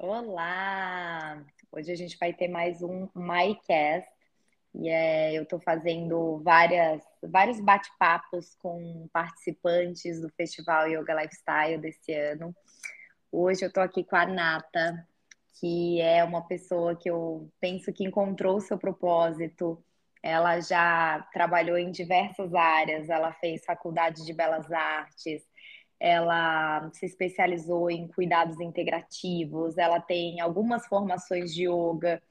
Olá! Hoje a gente vai ter mais um MyCast e é, eu estou fazendo várias, vários bate-papos com participantes do Festival Yoga Lifestyle desse ano. Hoje eu estou aqui com a Nata, que é uma pessoa que eu penso que encontrou o seu propósito. Ela já trabalhou em diversas áreas, ela fez faculdade de belas artes, ela se especializou em cuidados integrativos, ela tem algumas formações de yoga,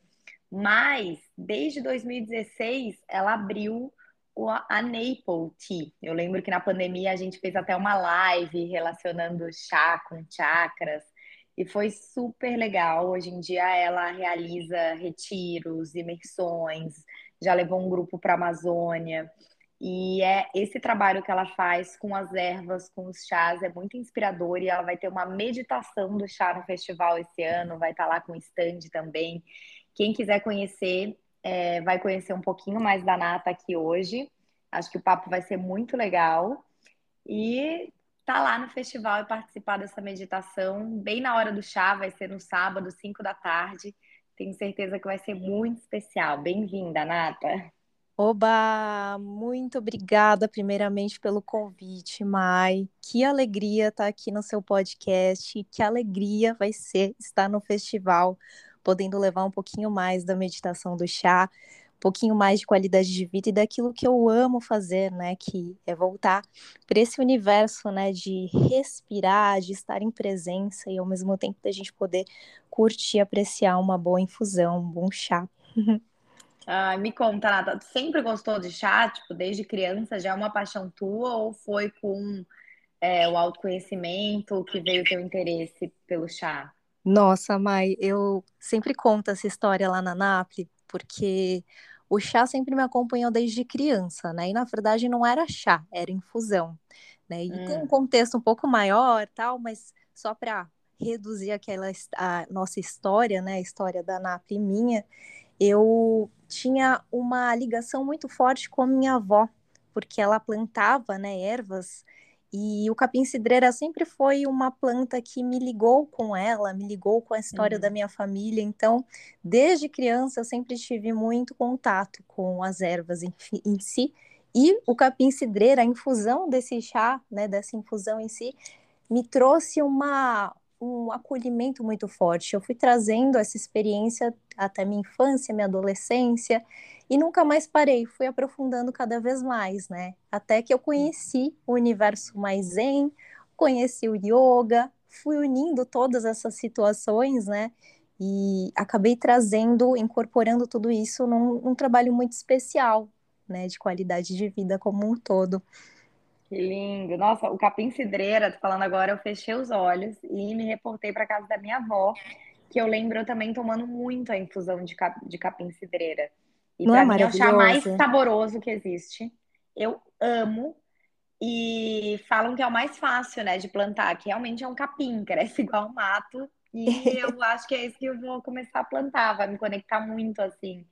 mas desde 2016 ela abriu a Naple Tea. Eu lembro que na pandemia a gente fez até uma live relacionando chá com chakras e foi super legal. Hoje em dia ela realiza retiros, imersões, já levou um grupo para a Amazônia. E é esse trabalho que ela faz com as ervas, com os chás, é muito inspirador. E ela vai ter uma meditação do chá no festival esse ano, vai estar lá com stand também. Quem quiser conhecer, é, vai conhecer um pouquinho mais da Nata aqui hoje. Acho que o papo vai ser muito legal. E tá lá no festival e participar dessa meditação, bem na hora do chá, vai ser no sábado, 5 da tarde. Tenho certeza que vai ser muito especial. Bem-vinda, Nata. Oba, muito obrigada primeiramente pelo convite, Mai. Que alegria estar aqui no seu podcast, que alegria vai ser estar no festival, podendo levar um pouquinho mais da meditação do chá, um pouquinho mais de qualidade de vida e daquilo que eu amo fazer, né, que é voltar para esse universo, né, de respirar, de estar em presença e ao mesmo tempo da gente poder curtir, apreciar uma boa infusão, um bom chá. Ah, me conta, Nata, tu sempre gostou de chá? Tipo, desde criança já é uma paixão tua ou foi com é, o autoconhecimento que veio o teu interesse pelo chá? Nossa, Mai, eu sempre conto essa história lá na Napli, porque o chá sempre me acompanhou desde criança, né? E na verdade não era chá, era infusão, né? E hum. tem um hum. contexto um pouco maior, tal, mas só para reduzir aquela a nossa história, né? A história da Napli minha eu tinha uma ligação muito forte com a minha avó, porque ela plantava, né, ervas, e o capim-cidreira sempre foi uma planta que me ligou com ela, me ligou com a história uhum. da minha família. Então, desde criança, eu sempre tive muito contato com as ervas em, em si. E o capim-cidreira, a infusão desse chá, né, dessa infusão em si, me trouxe uma, um acolhimento muito forte. Eu fui trazendo essa experiência até minha infância, minha adolescência, e nunca mais parei, fui aprofundando cada vez mais, né? Até que eu conheci o universo mais zen, conheci o yoga, fui unindo todas essas situações, né? E acabei trazendo, incorporando tudo isso num, num trabalho muito especial, né? De qualidade de vida como um todo. Que lindo. Nossa, o capim cidreira, tô falando agora, eu fechei os olhos e me reportei para casa da minha avó, que eu lembro eu também tomando muito a infusão de, cap, de capim cidreira. E para é mim é o chá mais saboroso que existe. Eu amo. E falam que é o mais fácil, né, de plantar, que realmente é um capim, cresce igual um mato. E eu acho que é isso que eu vou começar a plantar, vai me conectar muito, assim,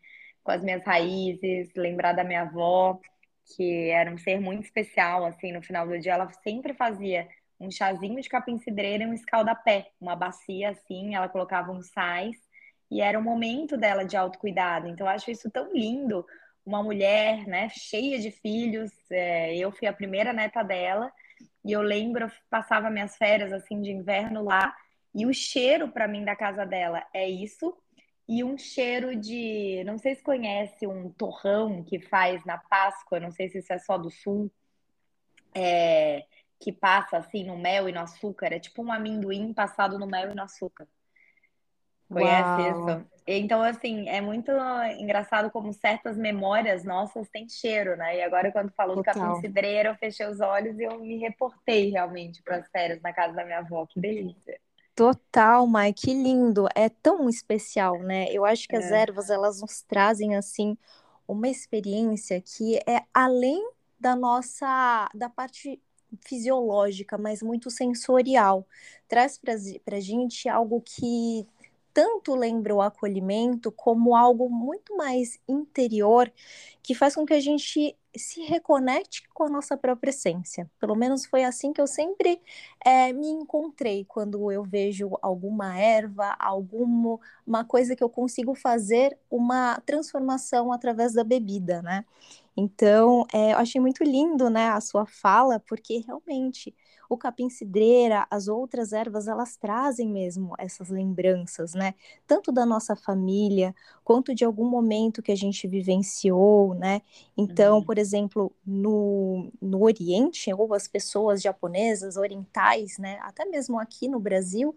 com as minhas raízes, lembrar da minha avó que era um ser muito especial, assim, no final do dia, ela sempre fazia um chazinho de capim-cidreira e um escaldapé, uma bacia assim, ela colocava uns sais, e era o momento dela de autocuidado. Então, eu acho isso tão lindo, uma mulher, né, cheia de filhos, é, eu fui a primeira neta dela, e eu lembro, eu passava minhas férias, assim, de inverno lá, e o cheiro para mim da casa dela é isso, e um cheiro de. Não sei se conhece um torrão que faz na Páscoa, não sei se isso é só do sul, é, que passa assim no mel e no açúcar. É tipo um amendoim passado no mel e no açúcar. Conhece Uau. isso? Então, assim, é muito engraçado como certas memórias nossas têm cheiro, né? E agora, quando falou Total. do capim cidreiro, eu fechei os olhos e eu me reportei realmente para as férias na casa da minha avó. Que delícia. Total, Mai, que lindo. É tão especial, né? Eu acho que as é. ervas, elas nos trazem, assim, uma experiência que é além da nossa, da parte fisiológica, mas muito sensorial. Traz para a gente algo que tanto lembra o acolhimento como algo muito mais interior que faz com que a gente se reconecte com a nossa própria essência. Pelo menos foi assim que eu sempre é, me encontrei quando eu vejo alguma erva, alguma uma coisa que eu consigo fazer uma transformação através da bebida, né? Então, é, eu achei muito lindo, né, a sua fala, porque realmente o capim-cidreira, as outras ervas, elas trazem mesmo essas lembranças, né? Tanto da nossa família, quanto de algum momento que a gente vivenciou, né? Então, uhum. por exemplo, no, no Oriente, ou as pessoas japonesas, orientais, né? Até mesmo aqui no Brasil,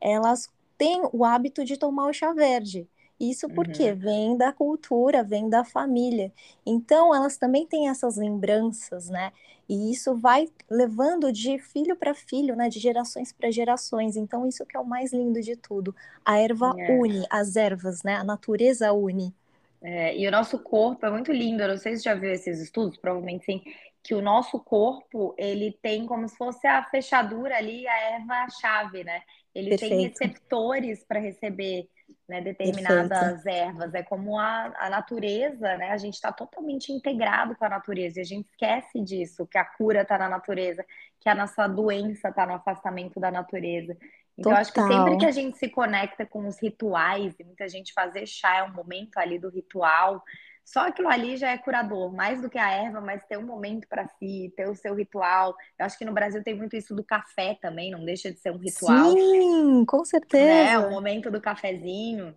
elas têm o hábito de tomar o chá verde. Isso porque uhum. vem da cultura, vem da família. Então, elas também têm essas lembranças, né? E isso vai levando de filho para filho, né? De gerações para gerações. Então, isso que é o mais lindo de tudo. A erva é. une, as ervas, né? A natureza une. É, e o nosso corpo é muito lindo. Eu não sei se já viu esses estudos, provavelmente sim. Que o nosso corpo, ele tem como se fosse a fechadura ali, a erva-chave, né? Ele Perfeito. tem receptores para receber né, determinadas Perfeito. ervas. É como a, a natureza, né? A gente está totalmente integrado com a natureza e a gente esquece disso, que a cura está na natureza, que a nossa doença está no afastamento da natureza. Então, eu acho que sempre que a gente se conecta com os rituais, e muita gente fazer chá é um momento ali do ritual, só aquilo ali já é curador, mais do que a erva, mas ter um momento para si, ter o seu ritual. Eu acho que no Brasil tem muito isso do café também, não deixa de ser um ritual. Sim, com certeza. É, o momento do cafezinho.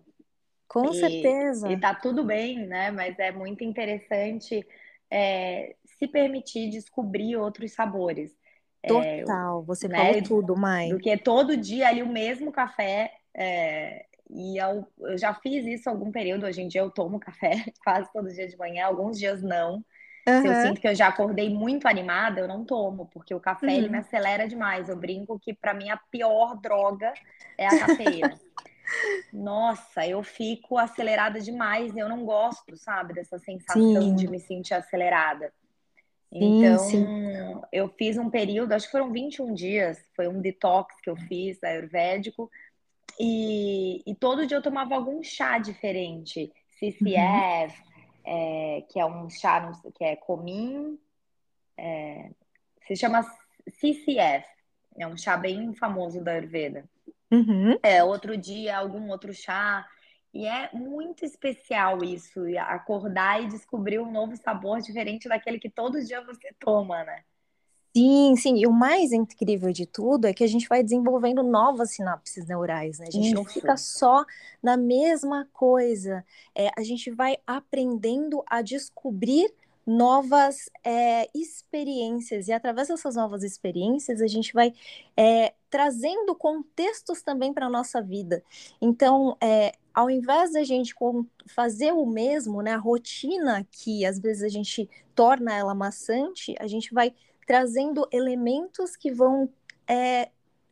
Com e, certeza. E tá tudo bem, né? Mas é muito interessante é, se permitir descobrir outros sabores. É, Total, é, você né? falou tudo, Mai. Do que todo dia ali o mesmo café é, e eu, eu, já fiz isso algum período. Hoje em dia eu tomo café quase todo dia de manhã, alguns dias não. Uhum. Se eu sinto que eu já acordei muito animada, eu não tomo, porque o café uhum. ele me acelera demais. Eu brinco que para mim a pior droga é a cafeína. Nossa, eu fico acelerada demais, eu não gosto, sabe, dessa sensação sim. de me sentir acelerada. Então, sim, sim. eu fiz um período, acho que foram 21 dias, foi um detox que eu fiz ayurvédico, e, e todo dia eu tomava algum chá diferente. CCF, uhum. é, que é um chá que é comim, é, se chama CCF, é um chá bem famoso da Ayurveda. Uhum. É, outro dia, algum outro chá. E é muito especial isso, acordar e descobrir um novo sabor diferente daquele que todo dia você toma, né? Sim, sim. E o mais incrível de tudo é que a gente vai desenvolvendo novas sinapses neurais, né? A gente Isso. não fica só na mesma coisa. É, a gente vai aprendendo a descobrir novas é, experiências. E através dessas novas experiências, a gente vai é, trazendo contextos também para a nossa vida. Então, é, ao invés da gente fazer o mesmo, né, a rotina que às vezes a gente torna ela maçante, a gente vai trazendo elementos que vão é,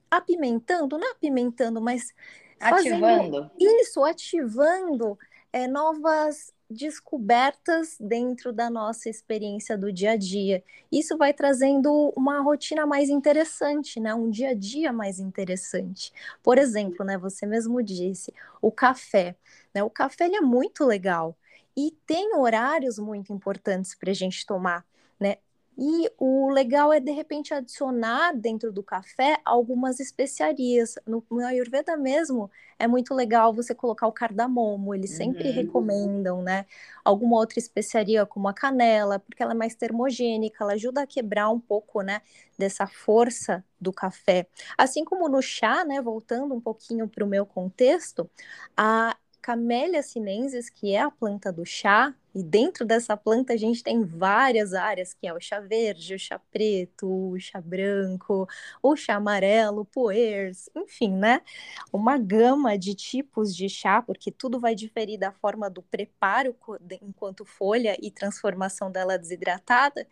apimentando, não apimentando, mas ativando isso, ativando é, novas descobertas dentro da nossa experiência do dia a dia. Isso vai trazendo uma rotina mais interessante, né? Um dia a dia mais interessante. Por exemplo, né? Você mesmo disse o café. Né? O café ele é muito legal e tem horários muito importantes para a gente tomar. Né? E o legal é, de repente, adicionar dentro do café algumas especiarias. No, no Ayurveda mesmo, é muito legal você colocar o cardamomo, eles sempre uhum. recomendam, né? Alguma outra especiaria, como a canela, porque ela é mais termogênica, ela ajuda a quebrar um pouco, né, dessa força do café. Assim como no chá, né, voltando um pouquinho para o meu contexto, a Camellia sinensis, que é a planta do chá, e dentro dessa planta a gente tem várias áreas, que é o chá verde, o chá preto, o chá branco, o chá amarelo, poers, enfim, né? Uma gama de tipos de chá, porque tudo vai diferir da forma do preparo enquanto folha e transformação dela desidratada.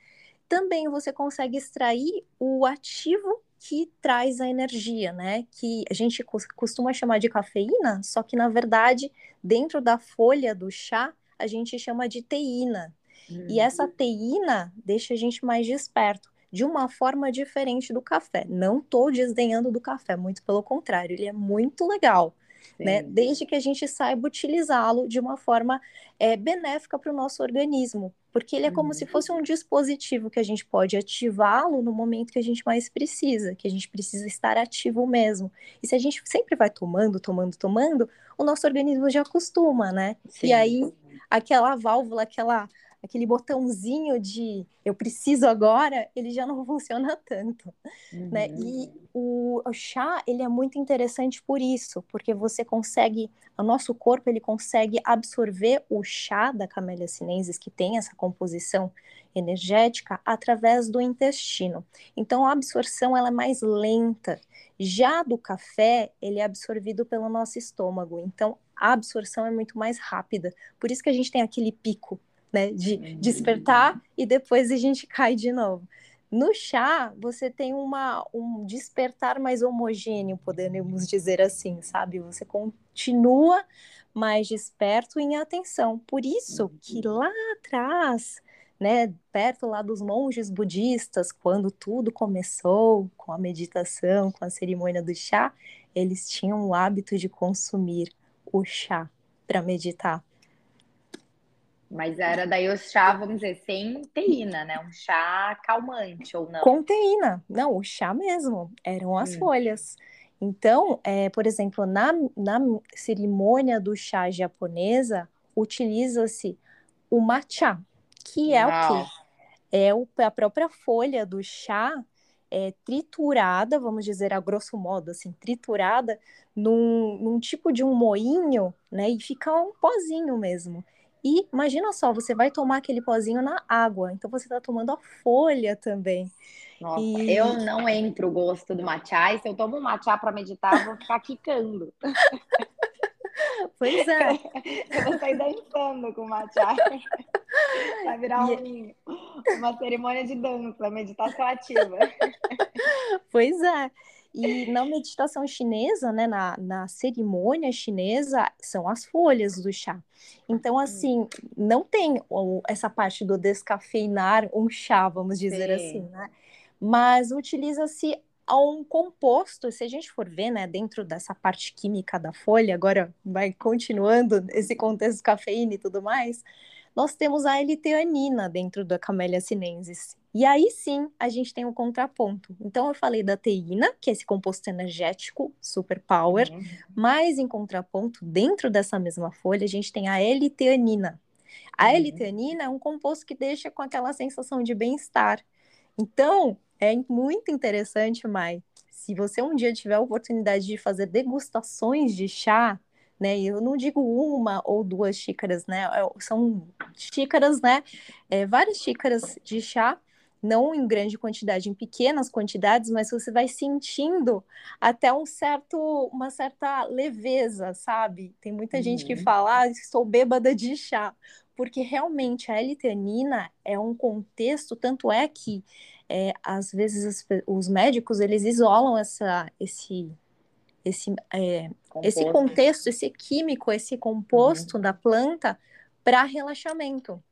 Também você consegue extrair o ativo que traz a energia, né? Que a gente costuma chamar de cafeína, só que na verdade, dentro da folha do chá, a gente chama de teína. Uhum. E essa teína deixa a gente mais desperto, de uma forma diferente do café. Não estou desdenhando do café, muito pelo contrário, ele é muito legal. Né? Desde que a gente saiba utilizá-lo de uma forma é, benéfica para o nosso organismo, porque ele é como uhum. se fosse um dispositivo que a gente pode ativá-lo no momento que a gente mais precisa, que a gente precisa estar ativo mesmo. E se a gente sempre vai tomando, tomando, tomando, o nosso organismo já acostuma, né? Sim. E aí aquela válvula, aquela aquele botãozinho de eu preciso agora, ele já não funciona tanto, uhum. né? E o, o, chá, ele é muito interessante por isso, porque você consegue, o nosso corpo, ele consegue absorver o chá da Camellia sinensis, que tem essa composição energética, através do intestino. Então, a absorção, ela é mais lenta. Já do café, ele é absorvido pelo nosso estômago, então a absorção é muito mais rápida. Por isso que a gente tem aquele pico né? De despertar e depois a gente cai de novo. No chá, você tem uma, um despertar mais homogêneo, podemos dizer assim, sabe? Você continua mais desperto em atenção. Por isso que lá atrás, né, perto lá dos monges budistas, quando tudo começou com a meditação, com a cerimônia do chá, eles tinham o hábito de consumir o chá para meditar. Mas era daí o chá, vamos dizer, sem teína, né? Um chá calmante ou não? Com teína. Não, o chá mesmo. Eram as hum. folhas. Então, é, por exemplo, na, na cerimônia do chá japonesa, utiliza-se o matcha, que é Uau. o quê? É o, a própria folha do chá é, triturada, vamos dizer a grosso modo, assim, triturada num, num tipo de um moinho, né? E fica um pozinho mesmo. E imagina só, você vai tomar aquele pozinho na água, então você está tomando a folha também. Nossa, e... eu não entro o gosto do matcha, e se eu tomo um matcha para meditar, eu vou ficar quicando. Pois é. Eu vou sair dançando com o matcha. Vai virar um, uma cerimônia de dança, meditação ativa. Pois é. E na meditação chinesa, né, na, na cerimônia chinesa, são as folhas do chá. Então, assim, não tem essa parte do descafeinar um chá, vamos dizer Sim. assim, né? Mas utiliza-se um composto, se a gente for ver, né, dentro dessa parte química da folha, agora vai continuando esse contexto cafeína e tudo mais, nós temos a L-teanina dentro da Camellia sinensis. E aí sim a gente tem um contraponto. Então eu falei da teína, que é esse composto energético, super power, uhum. mas em contraponto, dentro dessa mesma folha, a gente tem a L-teanina. A uhum. L-teanina é um composto que deixa com aquela sensação de bem-estar. Então, é muito interessante, Mai, se você um dia tiver a oportunidade de fazer degustações de chá, né? Eu não digo uma ou duas xícaras, né? É, são xícaras, né? É, várias xícaras de chá, não em grande quantidade, em pequenas quantidades, mas você vai sentindo até um certo, uma certa leveza, sabe? Tem muita uhum. gente que uhum. fala, ah, estou bêbada de chá, porque realmente a L-teanina é um contexto, tanto é que é, às vezes os, os médicos eles isolam essa, esse esse, é, esse contexto, esse químico, esse composto uhum. da planta para relaxamento.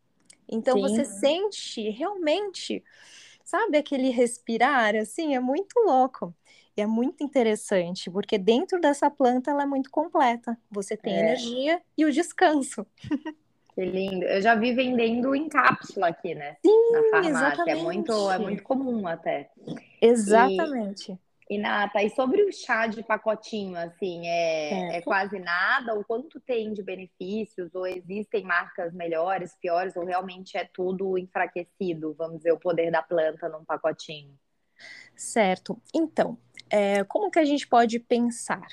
Então Sim. você sente realmente, sabe, aquele respirar, assim, é muito louco. E é muito interessante, porque dentro dessa planta ela é muito completa. Você tem é. energia e o descanso. Que lindo. Eu já vi vendendo em cápsula aqui, né? Sim, Na farmácia. Exatamente. É muito, é muito comum até. Exatamente. E... E Nata, e sobre o chá de pacotinho, assim, é, é, quase nada? Ou quanto tem de benefícios? Ou existem marcas melhores, piores? Ou realmente é tudo enfraquecido, vamos dizer, o poder da planta num pacotinho? Certo. Então, é, como que a gente pode pensar?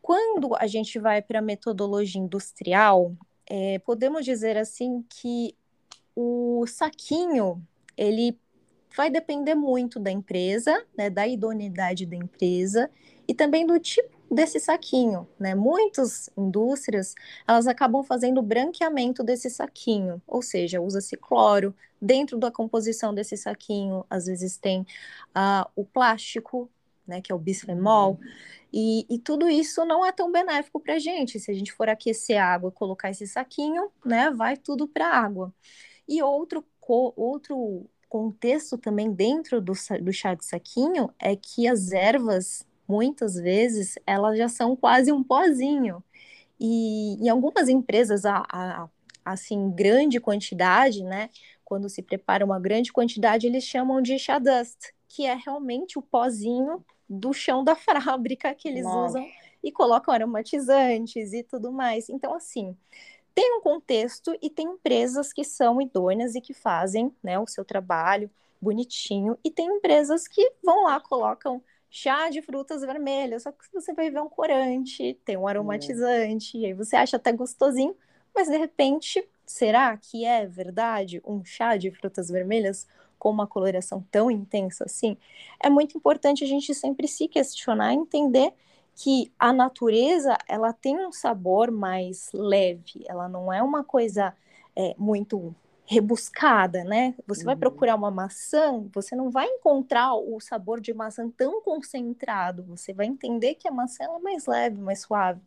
Quando a gente vai para a metodologia industrial, é, podemos dizer assim que o saquinho ele vai depender muito da empresa, né, da idoneidade da empresa e também do tipo desse saquinho, né? Muitas indústrias, elas acabam fazendo branqueamento desse saquinho, ou seja, usa-se cloro dentro da composição desse saquinho, às vezes tem uh, o plástico, né, que é o bisfenol, e, e tudo isso não é tão benéfico para a gente. Se a gente for aquecer a água e colocar esse saquinho, né, vai tudo para a água. E outro, outro contexto também dentro do, do chá de saquinho é que as ervas muitas vezes elas já são quase um pozinho. E em algumas empresas, a, a, assim, grande quantidade, né? Quando se prepara uma grande quantidade, eles chamam de chá dust, que é realmente o pozinho do chão da fábrica que eles Nossa. usam e colocam aromatizantes e tudo mais. Então, assim, tem um contexto e tem empresas que são idôneas e que fazem né, o seu trabalho bonitinho, e tem empresas que vão lá, colocam chá de frutas vermelhas, só que você vai ver um corante, tem um aromatizante, e aí você acha até gostosinho, mas de repente, será que é verdade um chá de frutas vermelhas com uma coloração tão intensa assim? É muito importante a gente sempre se questionar e entender que a natureza ela tem um sabor mais leve, ela não é uma coisa é, muito rebuscada, né? Você uhum. vai procurar uma maçã, você não vai encontrar o sabor de maçã tão concentrado, você vai entender que a maçã é mais leve, mais suave.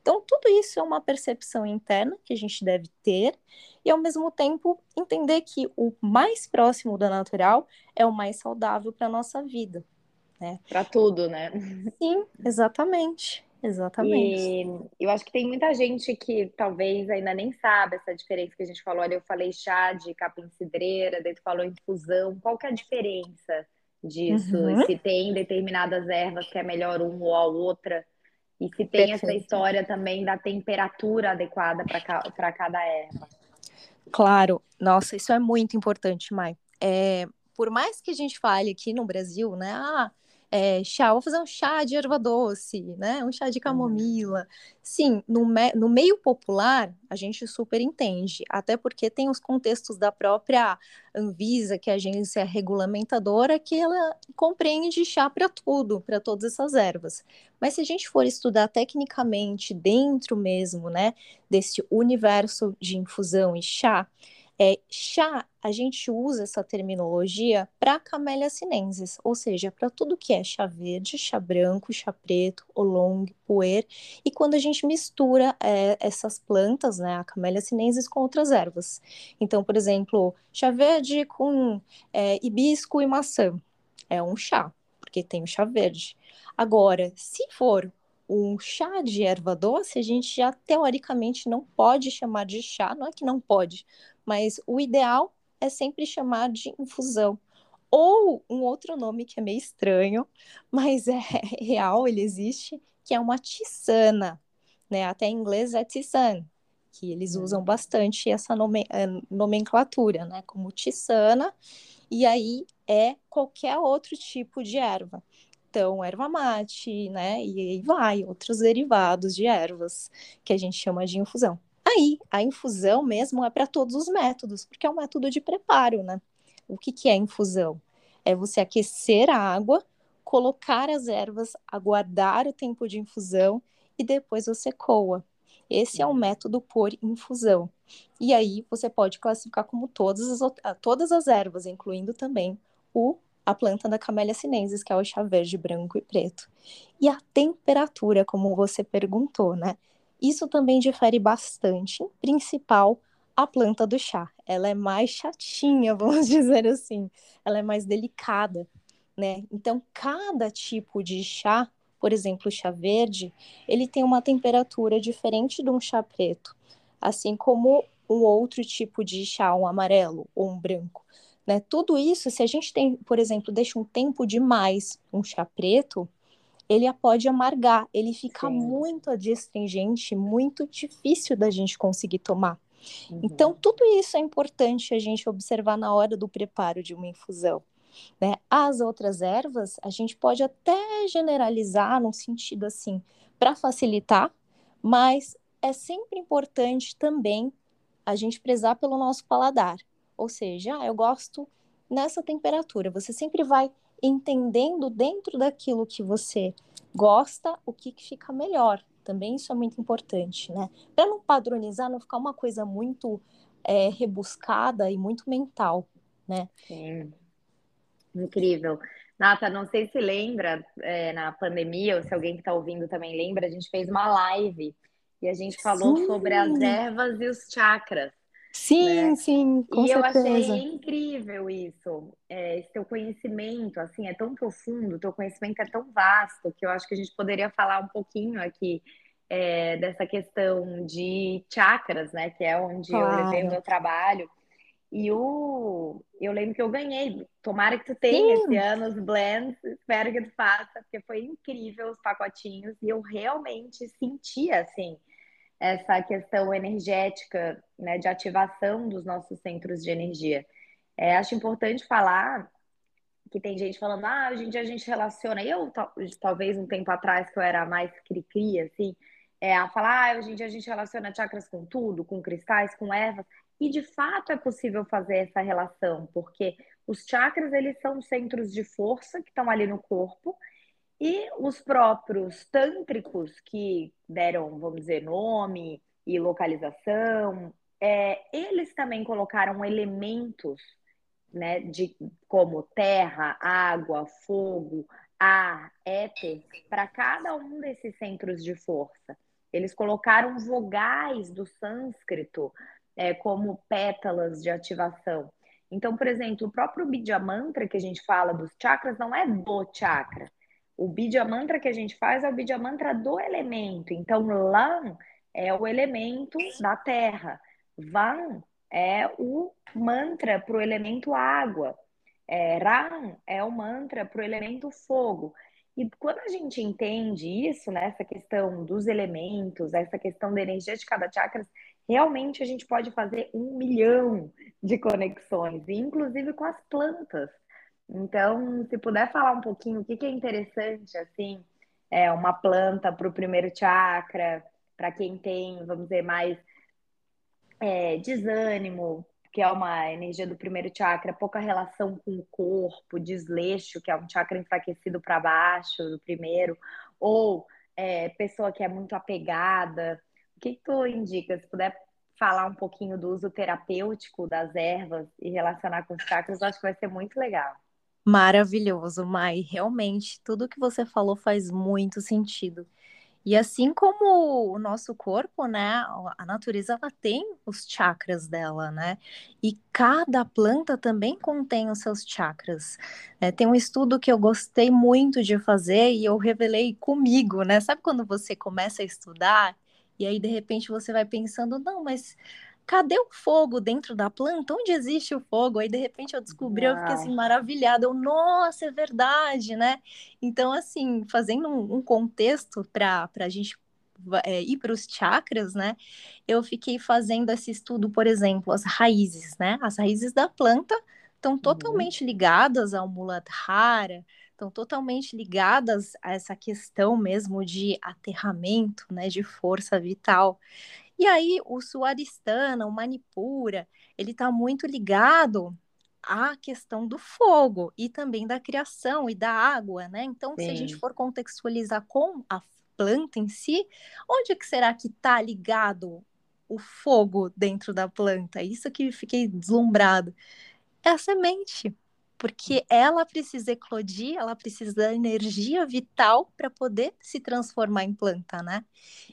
Então, tudo isso é uma percepção interna que a gente deve ter e, ao mesmo tempo, entender que o mais próximo da natural é o mais saudável para a nossa vida né? Para tudo, né? Sim, exatamente. Exatamente. E eu acho que tem muita gente que talvez ainda nem sabe essa diferença que a gente falou. Olha, eu falei chá de capim cidreira, daí tu falou infusão. Qual que é a diferença disso? Uhum. Se tem determinadas ervas que é melhor uma ou a outra? E se tem Perfeito. essa história também da temperatura adequada para cada erva? Claro, nossa, isso é muito importante, Mai. É, por mais que a gente fale aqui no Brasil, né? Ah, é, chá, vou fazer um chá de erva doce, né? Um chá de camomila. Sim, no, me, no meio popular, a gente super entende, até porque tem os contextos da própria Anvisa, que é a agência regulamentadora, que ela compreende chá para tudo, para todas essas ervas. Mas se a gente for estudar tecnicamente dentro mesmo, né, desse universo de infusão e chá, é, chá, a gente usa essa terminologia para camélia sinensis, ou seja, para tudo que é chá verde, chá branco, chá preto, oolong, puer, e quando a gente mistura é, essas plantas, né, a camélia sinensis com outras ervas. Então, por exemplo, chá verde com é, hibisco e maçã, é um chá, porque tem o chá verde. Agora, se for um chá de erva doce, a gente já teoricamente não pode chamar de chá, não é que não pode, mas o ideal é sempre chamar de infusão. Ou um outro nome que é meio estranho, mas é real, ele existe, que é uma tisana, né? Até em inglês é tisane, que eles hum. usam bastante essa nome, eh, nomenclatura, né? Como tisana, e aí é qualquer outro tipo de erva. Então, erva mate, né? E aí vai, outros derivados de ervas que a gente chama de infusão. Aí, a infusão mesmo é para todos os métodos, porque é um método de preparo, né? O que, que é infusão? É você aquecer a água, colocar as ervas, aguardar o tempo de infusão e depois você coa. Esse é o uhum. método por infusão. E aí você pode classificar como todas as, todas as ervas, incluindo também o a planta da Camellia sinensis, que é o chá verde, branco e preto. E a temperatura, como você perguntou, né? Isso também difere bastante, principal a planta do chá. Ela é mais chatinha, vamos dizer assim. Ela é mais delicada, né? Então, cada tipo de chá, por exemplo, o chá verde, ele tem uma temperatura diferente de um chá preto, assim como um outro tipo de chá, um amarelo ou um branco. Né? Tudo isso, se a gente tem, por exemplo, deixa um tempo demais um chá preto, ele pode amargar, ele fica Sim. muito adstringente, muito difícil da gente conseguir tomar. Uhum. Então, tudo isso é importante a gente observar na hora do preparo de uma infusão. Né? As outras ervas, a gente pode até generalizar no sentido assim, para facilitar, mas é sempre importante também a gente prezar pelo nosso paladar. Ou seja, ah, eu gosto nessa temperatura. Você sempre vai entendendo dentro daquilo que você gosta o que, que fica melhor. Também isso é muito importante, né? Para não padronizar, não ficar uma coisa muito é, rebuscada e muito mental, né? Sim. Incrível. Nata, não sei se lembra, é, na pandemia, ou se alguém que está ouvindo também lembra, a gente fez uma live e a gente falou Sim. sobre as ervas e os chakras. Sim, né? sim, com e certeza. eu achei incrível isso. É, esse teu conhecimento, assim, é tão profundo, teu conhecimento é tão vasto que eu acho que a gente poderia falar um pouquinho aqui é, dessa questão de chakras, né? Que é onde eu levei o Claro. meu trabalho. E o, eu lembro que eu ganhei. Tomara que tu tenha esse Sim, ano os blends, espero que tu faça, porque foi incrível os pacotinhos e eu realmente senti assim essa questão energética, né, de ativação dos nossos centros de energia. É, acho importante falar que tem gente falando, ah, hoje em dia a gente relaciona. Eu, talvez um tempo atrás, que eu era mais cri-cri, assim, é, a falar, ah, hoje em dia a gente relaciona chakras com tudo, com cristais, com ervas. E de fato é possível fazer essa relação, porque os chakras, eles são centros de força que estão ali no corpo, e os próprios tântricos que deram, vamos dizer, nome e localização, é, eles também colocaram elementos né, de como terra, água, fogo, ar, éter, para cada um desses centros de força. Eles colocaram vogais do sânscrito é, como pétalas de ativação. Então, por exemplo, o próprio Bidya Mantra que a gente fala dos chakras não é do chakra. O Bidya Mantra que a gente faz é o Bidya Mantra do elemento. Então, Lam é o elemento da terra. Van é o mantra para o elemento água. É, Ram é o mantra para o elemento fogo. E quando a gente entende isso, né, essa questão dos elementos, essa questão da energia de cada chakra, realmente a gente pode fazer um milhão de conexões, inclusive com as plantas. Então, se puder falar um pouquinho o que, que é interessante, assim, é uma planta para o primeiro chakra, para quem tem, vamos dizer, mais é, desânimo, que é uma energia do primeiro chakra, pouca relação com o corpo, desleixo, que é um chakra enfraquecido para baixo do primeiro, ou é, pessoa que é muito apegada. O que, que tu indica? Se puder falar um pouquinho do uso terapêutico das ervas e relacionar com os chakras, eu acho que vai ser muito legal. Maravilhoso, Mai. Realmente, tudo que você falou faz muito sentido. E assim como o nosso corpo, né, a natureza ela tem os chakras dela, né? E cada planta também contém os seus chakras. É, tem um estudo que eu gostei muito de fazer e eu revelei comigo, né? Sabe quando você começa a estudar e aí de repente você vai pensando, não, mas cadê o fogo dentro da planta? Onde existe o fogo? Aí, de repente, eu descobri, Uau. eu fiquei assim, maravilhada. Eu, nossa, é verdade, né? Então, assim, fazendo um, um contexto para a gente é, ir para os chakras, né? Eu fiquei fazendo esse estudo, por exemplo, as raízes, né? As raízes da planta estão uhum. totalmente ligadas ao Muladhara, estão totalmente ligadas a essa questão mesmo de aterramento, né? De força vital. E aí o Suaristana, o Manipura, ele está muito ligado à questão do fogo e também da criação e da água, né? Então, Sim. se a gente for contextualizar com a planta em si, onde que será que está ligado o fogo dentro da planta? Isso que fiquei deslumbrado. É a semente porque ela precisa eclodir, ela precisa da energia vital para poder se transformar em planta, né?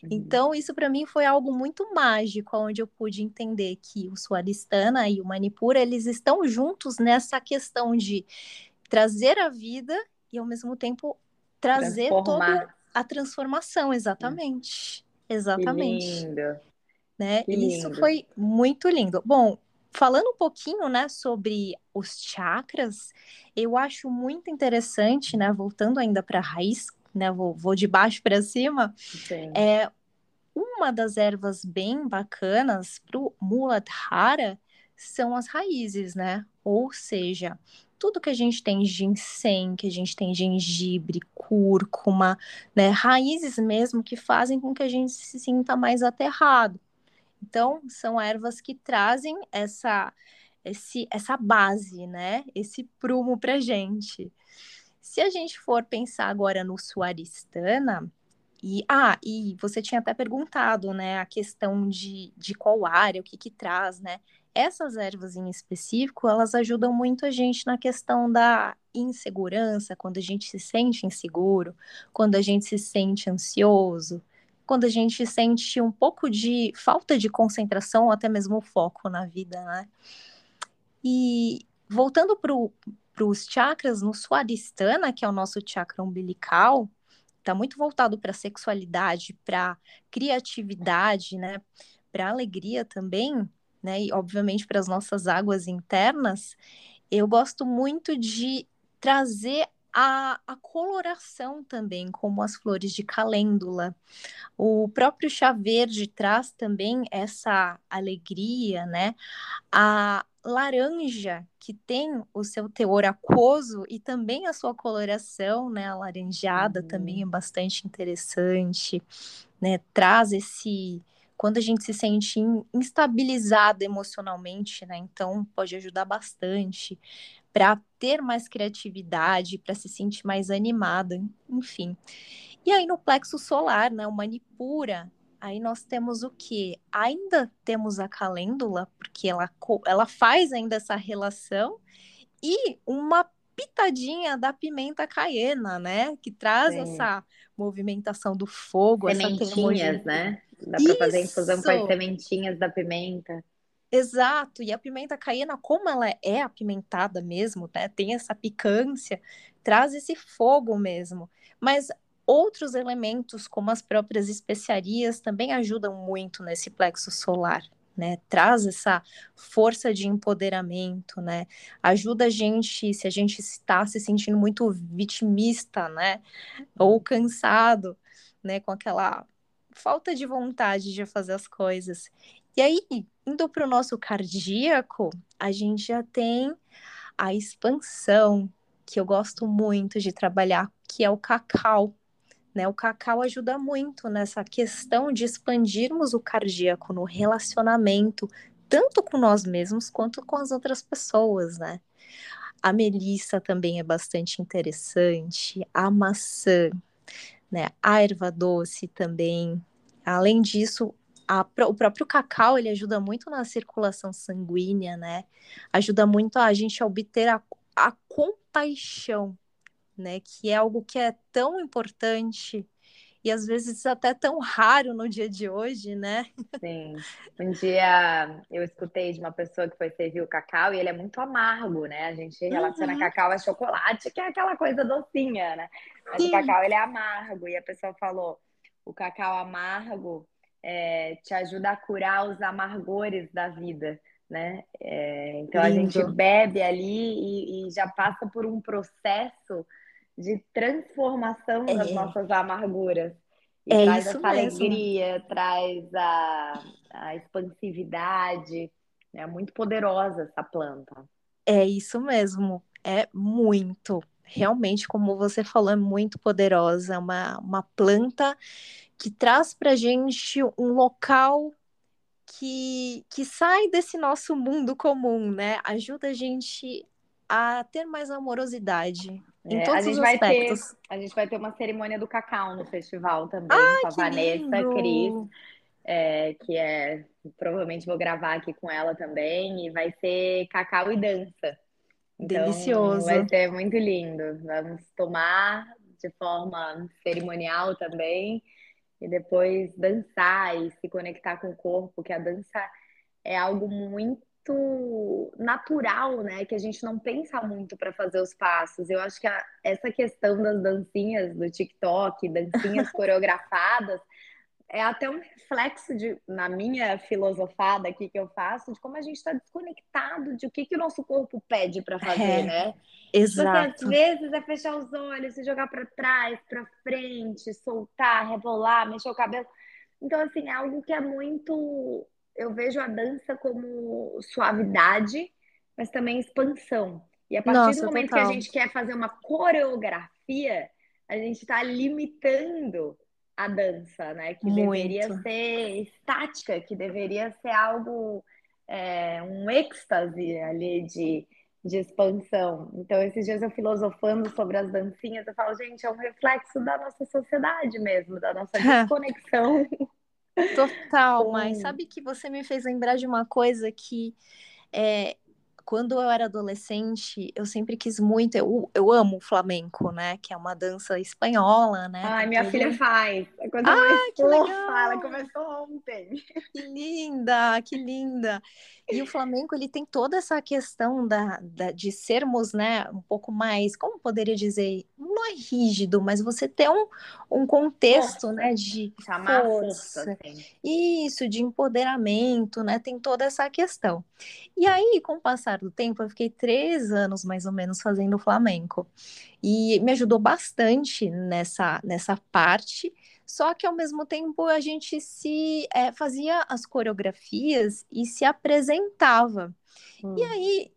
Uhum. Então, isso para mim foi algo muito mágico, onde eu pude entender que o Suaristana e o Manipura, eles estão juntos nessa questão de trazer a vida e, ao mesmo tempo, trazer toda a transformação, exatamente. Exatamente. Que lindo. Né? Que lindo. Isso foi muito lindo. Bom, falando um pouquinho, né, sobre os chakras, eu acho muito interessante, né, voltando ainda para a raiz, né, vou, vou de baixo para cima, Sim. é uma das ervas bem bacanas para o Muladhara são as raízes, né? Ou seja, tudo que a gente tem ginseng, que a gente tem gengibre, cúrcuma, né? Raízes mesmo que fazem com que a gente se sinta mais aterrado. Então, são ervas que trazem essa, esse, essa base, né? Esse prumo para gente. Se a gente for pensar agora no Suaristana, e, ah, e você tinha até perguntado, né, a questão de, de qual área, o que que traz, né? Essas ervas em específico, elas ajudam muito a gente na questão da insegurança, quando a gente se sente inseguro, quando a gente se sente ansioso, quando a gente sente um pouco de falta de concentração ou até mesmo foco na vida, né? E voltando para os chakras, no Swadhisthana, que é o nosso chakra umbilical, está muito voltado para sexualidade, para criatividade, né? Para alegria também, né? E obviamente para as nossas águas internas. Eu gosto muito de trazer a, a, coloração também, como as flores de calêndula. O próprio chá verde traz também essa alegria, né? A laranja, que tem o seu teor aquoso e também a sua coloração, né? Alaranjada uhum. também é bastante interessante, né? Traz esse quando a gente se sente instabilizado emocionalmente, né? Então pode ajudar bastante para ter mais criatividade, para se sentir mais animada, enfim. E aí no plexo solar, né, o Manipura, aí nós temos o que? Ainda temos a calêndula, porque ela, ela faz ainda essa relação, e uma pitadinha da pimenta caiena, né? Que traz Sim. essa movimentação do fogo, sementinhas, né? Dá para fazer infusão com as sementinhas da pimenta. Exato, e a pimenta caiena, como ela é apimentada mesmo, né? Tem essa picância, traz esse fogo mesmo. Mas outros elementos, como as próprias especiarias, também ajudam muito nesse plexo solar. Né, traz essa força de empoderamento, né? Ajuda a gente, se a gente está se sentindo muito vitimista, né? Ou cansado, né? Com aquela falta de vontade de fazer as coisas. E aí, indo para o nosso cardíaco, a gente já tem a expansão, que eu gosto muito de trabalhar, que é o cacau. Né? O cacau ajuda muito nessa questão de expandirmos o cardíaco no relacionamento, tanto com nós mesmos quanto com as outras pessoas, né? A melissa também é bastante interessante, a maçã, né? A erva doce também. Além disso, a, o próprio cacau ele ajuda muito na circulação sanguínea, né? Ajuda muito a gente a obter a, a compaixão, né? Que é algo que é tão importante e às vezes até tão raro no dia de hoje, né? Sim. Um dia eu escutei de uma pessoa que foi servir o cacau e ele é muito amargo, né? A gente relaciona uhum. cacau a chocolate, que é aquela coisa docinha, né? Mas Sim. o cacau ele é amargo e a pessoa falou: o cacau amargo é, te ajuda a curar os amargores da vida, né? É, então Lindo. a gente bebe ali e, e, já passa por um processo de transformação é. das nossas amarguras. E é traz essa mesmo. alegria, traz a, a expansividade. É muito poderosa essa planta. É isso mesmo, é muito. Realmente, como você falou, é muito poderosa. É uma, uma planta que traz para gente um local que, que sai desse nosso mundo comum, né? Ajuda a gente a ter mais amorosidade em é, todos os aspectos. Ter, a gente vai ter uma cerimônia do cacau no festival também, ah, com a Vanessa lindo. Cris, é, que é provavelmente vou gravar aqui com ela também, e vai ser cacau e dança. Então, Delicioso. Vai ser muito lindo. Vamos tomar de forma cerimonial também e depois dançar e se conectar com o corpo, que a dança é algo muito natural, né? Que a gente não pensa muito para fazer os passos. Eu acho que a, essa questão das dancinhas do TikTok, dancinhas coreografadas, é até um reflexo de, na minha filosofada aqui que eu faço, de como a gente está desconectado de o que, que o nosso corpo pede para fazer, é, né? Exato. Porque, às vezes é fechar os olhos, se jogar para trás, para frente, soltar, rebolar, mexer o cabelo. Então, assim, é algo que é muito. Eu vejo a dança como suavidade, mas também expansão. E a partir Nossa, do momento total. que a gente quer fazer uma coreografia, a gente está limitando a dança, né? Que Muito. deveria ser estática, que deveria ser algo, é, um êxtase ali de, de expansão. Então, esses dias eu filosofando sobre as dancinhas, eu falo, gente, é um reflexo da nossa sociedade mesmo, da nossa desconexão. Total, mas sabe que você me fez lembrar de uma coisa que é, quando eu era adolescente, eu sempre quis muito, eu, eu amo o flamenco, né? Que é uma dança espanhola, né? Ai, minha filha faz. É coisa ah, que legal. Ela começou ontem. Que linda, que linda. E o flamenco, ele tem toda essa questão da, da, de sermos, né, um pouco mais, como poderia dizer, não é rígido, mas você ter um, um contexto, força. né, de Chamar força. força assim. Isso, de empoderamento, né, tem toda essa questão. E aí, com o passar do tempo, eu fiquei três anos, mais ou menos, fazendo flamenco. E me ajudou bastante nessa, nessa parte, só que ao mesmo tempo a gente se é, fazia as coreografias e se apresentava. Hum. E aí,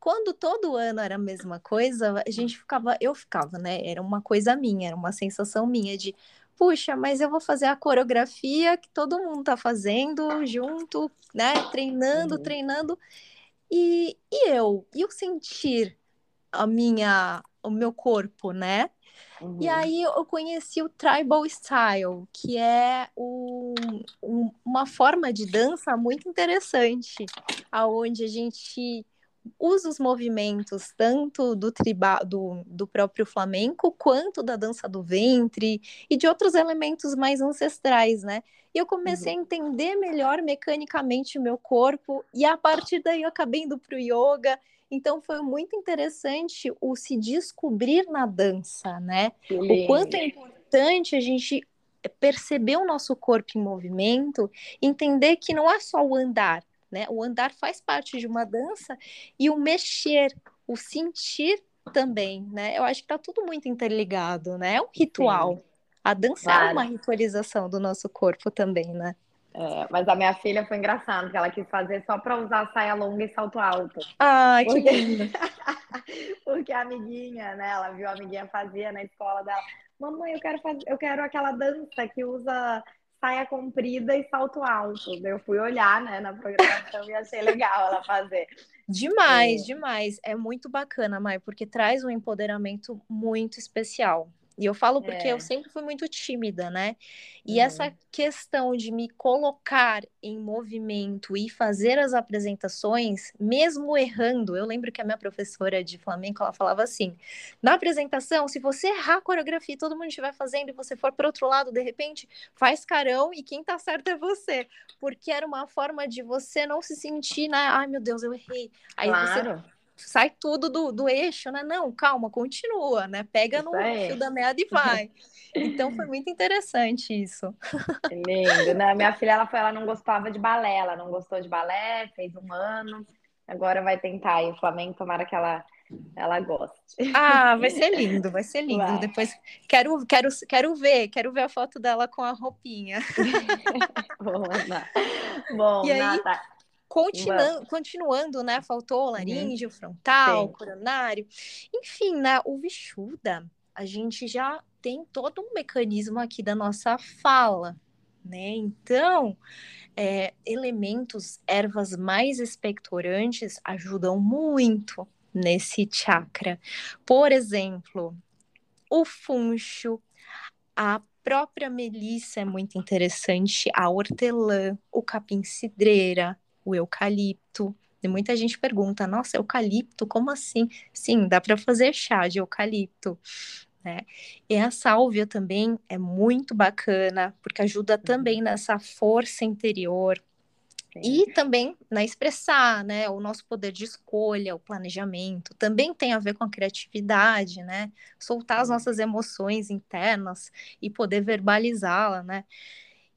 quando todo ano era a mesma coisa, a gente ficava, eu ficava, né? Era uma coisa minha, era uma sensação minha de, puxa, mas eu vou fazer a coreografia que todo mundo tá fazendo junto, né? Treinando, uhum. treinando. E, e eu, e eu sentir a minha, o meu corpo, né? Uhum. E aí eu conheci o Tribal Style, que é um, um, uma forma de dança muito interessante, aonde a gente usa os movimentos tanto do do, do próprio flamenco quanto da dança do ventre e de outros elementos mais ancestrais, né? E eu comecei uhum. a entender melhor mecanicamente o meu corpo e a partir daí eu acabei indo para o yoga então foi muito interessante o se descobrir na dança, né? O quanto é importante a gente perceber o nosso corpo em movimento, entender que não é só o andar, né? O andar faz parte de uma dança e o mexer, o sentir também, né? Eu acho que tá tudo muito interligado, né? É um ritual. Sim. A dança claro. é uma ritualização do nosso corpo também, né? É, mas a minha filha foi engraçado, porque ela quis fazer só para usar saia longa e salto alto. Ai, porque... que lindo! porque a amiguinha, né? Ela viu a amiguinha fazia na escola dela. Mamãe, eu quero fazer, eu quero aquela dança que usa saia comprida e salto alto. Eu fui olhar, né, na programação e achei legal ela fazer. Demais, é. demais. É muito bacana, Mai, porque traz um empoderamento muito especial. E eu falo porque é. eu sempre fui muito tímida, né? E uhum. essa questão de me colocar em movimento e fazer as apresentações, mesmo errando, eu lembro que a minha professora de flamenco, ela falava assim: na apresentação, se você errar a coreografia e todo mundo estiver fazendo e você for para outro lado, de repente, faz carão e quem tá certo é você. Porque era uma forma de você não se sentir, né? Ai, meu Deus, eu errei. Aí claro. você sai tudo do, do eixo, né? Não, calma, continua, né? Pega isso no é. fio da meada e vai. Então foi muito interessante isso. Lindo, né? Minha filha, ela, foi, ela não gostava de balé, ela não gostou de balé, fez um ano, agora vai tentar. E o Flamengo, tomara que ela, ela goste. Ah, vai ser lindo, vai ser lindo. Vai. Depois quero, quero, quero ver, quero ver a foto dela com a roupinha. Bom, Bom, e aí, Continuando, continuando, né? Faltou uhum. laríngeo, uhum. frontal, Sim. coronário. Enfim, né? O Vishuda, a gente já tem todo um mecanismo aqui da nossa fala, né? Então, é, elementos, ervas mais expectorantes ajudam muito nesse chakra. Por exemplo, o funcho, a própria melissa é muito interessante, a hortelã, o capim-cidreira, o eucalipto. E muita gente pergunta: nossa, eucalipto, como assim? Sim, dá para fazer chá de eucalipto. Né? E a sálvia também é muito bacana, porque ajuda uhum. também nessa força interior. E também na expressar, né, o nosso poder de escolha, o planejamento, também tem a ver com a criatividade, né, soltar as nossas emoções internas e poder verbalizá-la, né,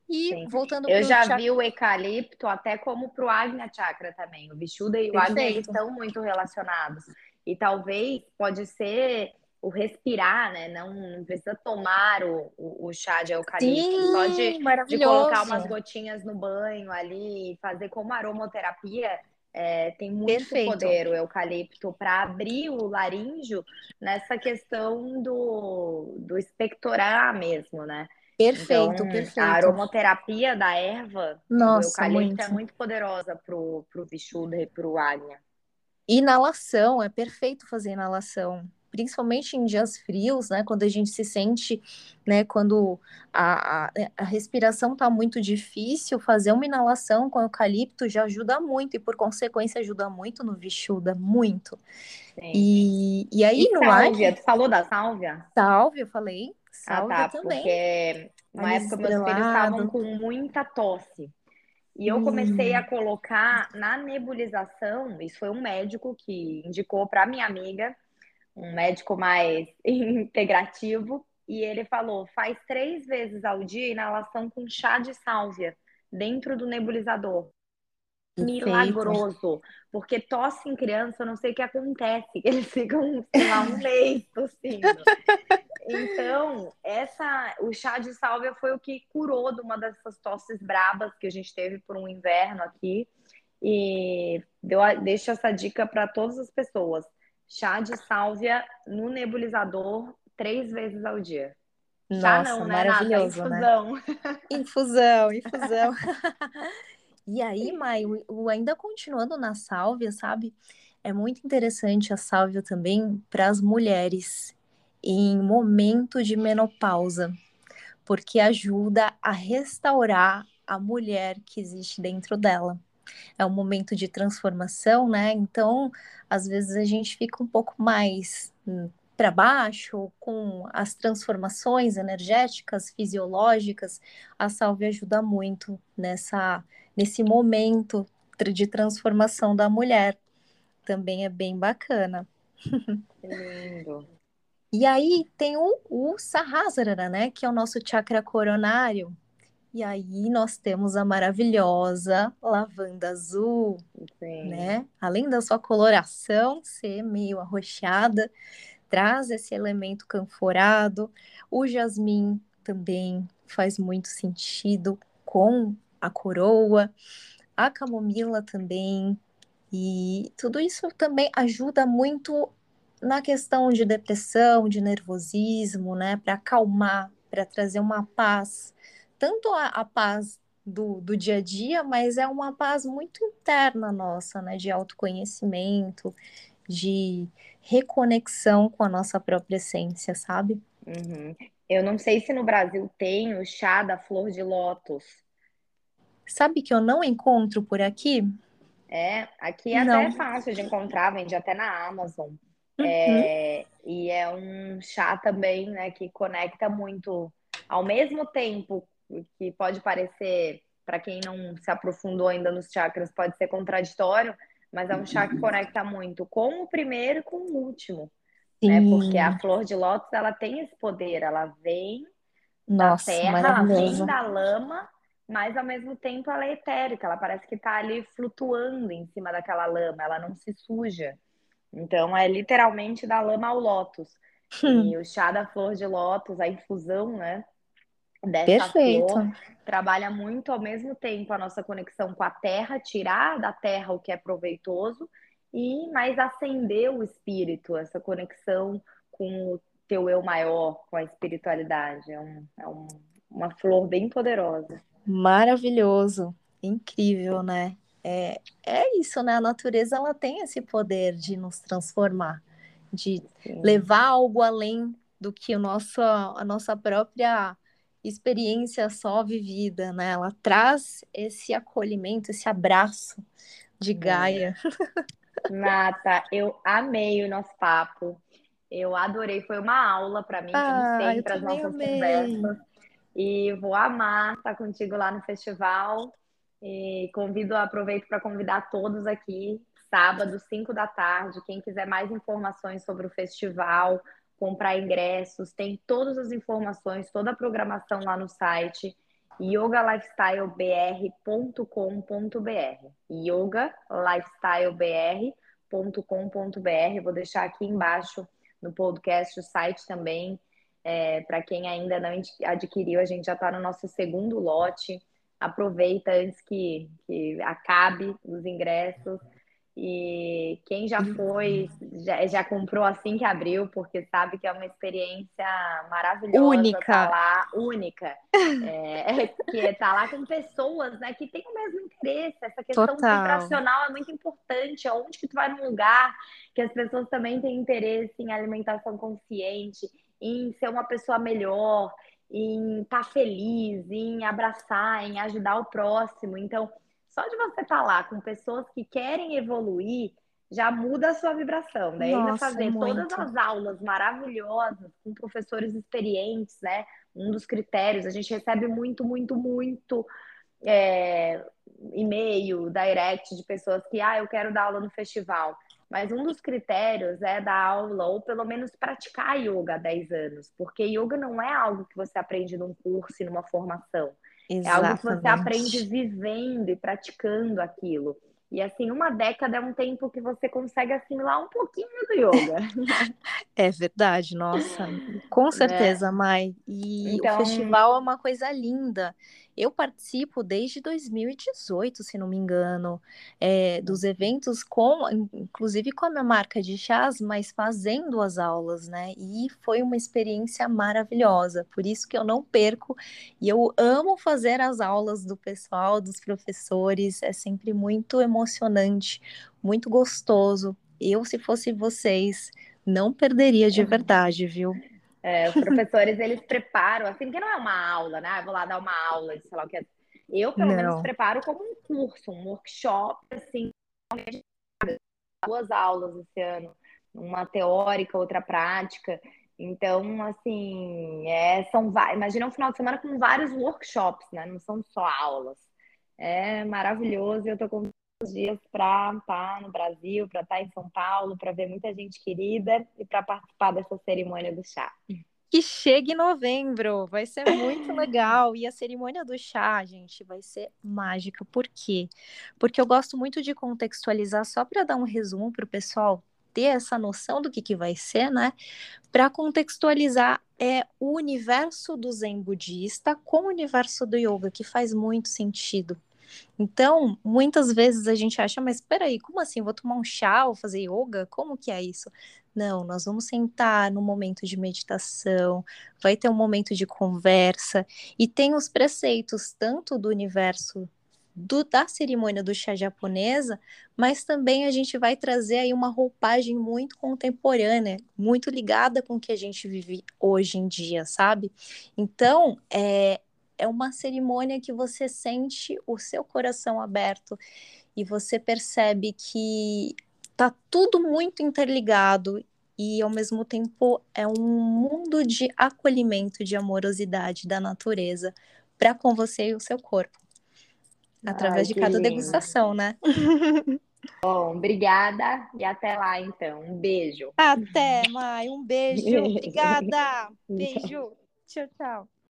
e Sim. voltando Eu já chakra... vi o eucalipto até como para o Agnya Chakra também. O Vishuddha e o Agnya estão muito relacionados. E talvez pode ser o respirar, né? Não, não precisa tomar o, o, o, chá de eucalipto. Sim, só de, colocar umas gotinhas no banho ali, fazer como aromoterapia. É, tem muito Perfeito. poder o eucalipto para abrir o laríngeo nessa questão do, do expectorar mesmo, né? Perfeito, então, perfeito. A aromaterapia da erva Nossa, do eucalipto muito. é muito poderosa pro, pro Vishuddha e pro Agnya. Inalação, é perfeito fazer inalação. principalmente em dias frios, né? Quando a gente se sente, né? Quando a, a, a respiração está muito difícil, fazer uma inalação com eucalipto já ajuda muito e, por consequência, ajuda muito no Vishuda, muito. Sim. E, e aí, e no sálvia, ar... tu falou da sálvia? Sálvia, eu falei. Sálvia ah, tá, também. Porque uma época meus filhos estavam com muita tosse. E eu comecei a hum. colocar na nebulização, isso foi um médico que indicou para minha amiga, um médico mais integrativo, e ele falou: faz três vezes ao dia inalação com chá de sálvia dentro do nebulizador. Perfeito. Milagroso, porque tosse em criança, eu não sei o que acontece, eles ficam, sei lá, um mês tossindo. Então, essa, o chá de sálvia foi o que curou de uma dessas tosses brabas que a gente teve por um inverno aqui. E deu, deixo essa dica para todas as pessoas. Chá de sálvia no nebulizador três vezes ao dia. Nossa, não, né, maravilhoso, Nata? Infusão. Né? Infusão, infusão. e aí, Mai, ainda continuando na sálvia, sabe? É muito interessante a sálvia também para as mulheres em momento de menopausa, porque ajuda a restaurar a mulher que existe dentro dela. É um momento de transformação, né? Então, às vezes a gente fica um pouco mais hum, para baixo com as transformações energéticas, fisiológicas. A salve ajuda muito nessa nesse momento de transformação da mulher. Também é bem bacana. Lindo. E aí tem o, o Sahasrara, né? Que é o nosso chakra coronário. E aí nós temos a maravilhosa lavanda azul, Sim. né? Além da sua coloração ser meio arroxeada, traz esse elemento canforado. O jasmim também faz muito sentido com a coroa, a camomila também. E tudo isso também ajuda muito na questão de depressão, de nervosismo, né, para acalmar, para trazer uma paz, tanto a, a paz do, do, dia a dia, mas é uma paz muito interna nossa, né, de autoconhecimento, de reconexão com a nossa própria essência, sabe? Uhum. Eu não sei se no Brasil tem o chá da flor de lótus. Sabe que eu não encontro por aqui? É, aqui é até fácil de encontrar, vende até na Amazon. Uhum. É, e é um chá também, né, que conecta muito, ao mesmo tempo que pode parecer, para quem não se aprofundou ainda nos chakras, pode ser contraditório, mas é um chá que conecta muito com o primeiro e com o último. Né? Porque a flor de lótus, ela tem esse poder, ela vem Nossa, da terra, ela vem da lama, mas ao mesmo tempo ela é etérica, ela parece que está ali flutuando em cima daquela lama, ela não se suja. Então, é literalmente da lama ao lótus. Hum. E o chá da flor de lótus, a infusão, né? Dessa Perfeito. flor, trabalha muito ao mesmo tempo a nossa conexão com a terra, tirar da terra o que é proveitoso e mais acender o espírito, essa conexão com o teu eu maior, com a espiritualidade. É, um, é um, uma flor bem poderosa. Maravilhoso, incrível, né? É, é isso, né? A natureza ela tem esse poder de nos transformar, de Sim. levar algo além do que o nosso, a nossa própria experiência só vivida, né? Ela traz esse acolhimento, esse abraço de é. Gaia. Nata, eu amei o nosso papo. Eu adorei, foi uma aula para mim, ah, como sempre, as nossas amei. conversas. E vou amar estar contigo lá no festival. E convido, aproveito para convidar todos aqui, sábado, 5 da tarde. Quem quiser mais informações sobre o festival, comprar ingressos, tem todas as informações, toda a programação lá no site yogalifestylebr.com.br. yogalifestylebr.com.br. Vou deixar aqui embaixo no podcast o site também. É, para quem ainda não adquiriu, a gente já está no nosso segundo lote aproveita antes que, que acabe os ingressos. E quem já foi, já, já, comprou assim que abriu, porque sabe que é uma experiência maravilhosa. Única. Tá lá, única. É, que tá lá com pessoas né, que têm o mesmo interesse. Essa questão Total. vibracional é muito importante. Onde que tu vai num lugar que as pessoas também têm interesse em alimentação consciente, em ser uma pessoa melhor, em estar tá feliz, em abraçar, em ajudar o próximo. Então, só de você estar tá lá com pessoas que querem evoluir, já muda a sua vibração. Daí Nossa, ainda fazer muito. todas as aulas maravilhosas com professores experientes, né? Um dos critérios, a gente recebe muito, muito, muito é, e-mail, direct de pessoas que, ah, eu quero dar aula no festival. Mas um dos critérios é dar aula, ou pelo menos praticar yoga há 10 anos, porque yoga não é algo que você aprende num curso e numa formação. Exatamente. É algo que você aprende vivendo e praticando aquilo. E assim, uma década é um tempo que você consegue assimilar um pouquinho do yoga. É verdade, nossa, com certeza, é. Mai. E então... o festival é uma coisa linda. Eu participo desde 2018, se não me engano, é, dos eventos com, inclusive com a minha marca de chás, mas fazendo as aulas, né? E foi uma experiência maravilhosa. Por isso que eu não perco e eu amo fazer as aulas do pessoal, dos professores. É sempre muito emocionante, muito gostoso. Eu, se fosse vocês, não perderia de uhum. verdade, viu? É, os professores, eles preparam, assim, que não é uma aula, né? vou lá dar uma aula de sei lá o que. É. Eu, pelo não. menos, preparo como um curso, um workshop, assim, duas aulas esse ano, uma teórica, outra prática. Então, assim, é, são imagina um final de semana com vários workshops, né? Não são só aulas. É maravilhoso e eu tô com dias para estar no Brasil, para estar em São Paulo, para ver muita gente querida e para participar dessa cerimônia do chá. Que chegue em novembro, vai ser muito legal. E a cerimônia do chá, gente, vai ser mágica. Por quê? Porque eu gosto muito de contextualizar, só para dar um resumo para o pessoal ter essa noção do que, que vai ser, né? Para contextualizar é o universo do Zen budista com o universo do yoga, que faz muito sentido. Então, muitas vezes a gente acha, mas peraí, como assim? Vou tomar um chá ou fazer yoga? Como que é isso? Não, nós vamos sentar no momento de meditação, vai ter um momento de conversa, e tem os preceitos tanto do universo do, da cerimônia do chá japonesa, mas também a gente vai trazer aí uma roupagem muito contemporânea, muito ligada com o que a gente vive hoje em dia, sabe? Então, é, é uma cerimônia que você sente o seu coração aberto e você percebe que tá tudo muito interligado e ao mesmo tempo é um mundo de acolhimento, de amorosidade da natureza para com você e o seu corpo. Através Ai, de cada lindo. degustação, né? Bom, obrigada e até lá então. Um beijo. Até, Mai. Um beijo. Obrigada. Beijo. Tchau, tchau.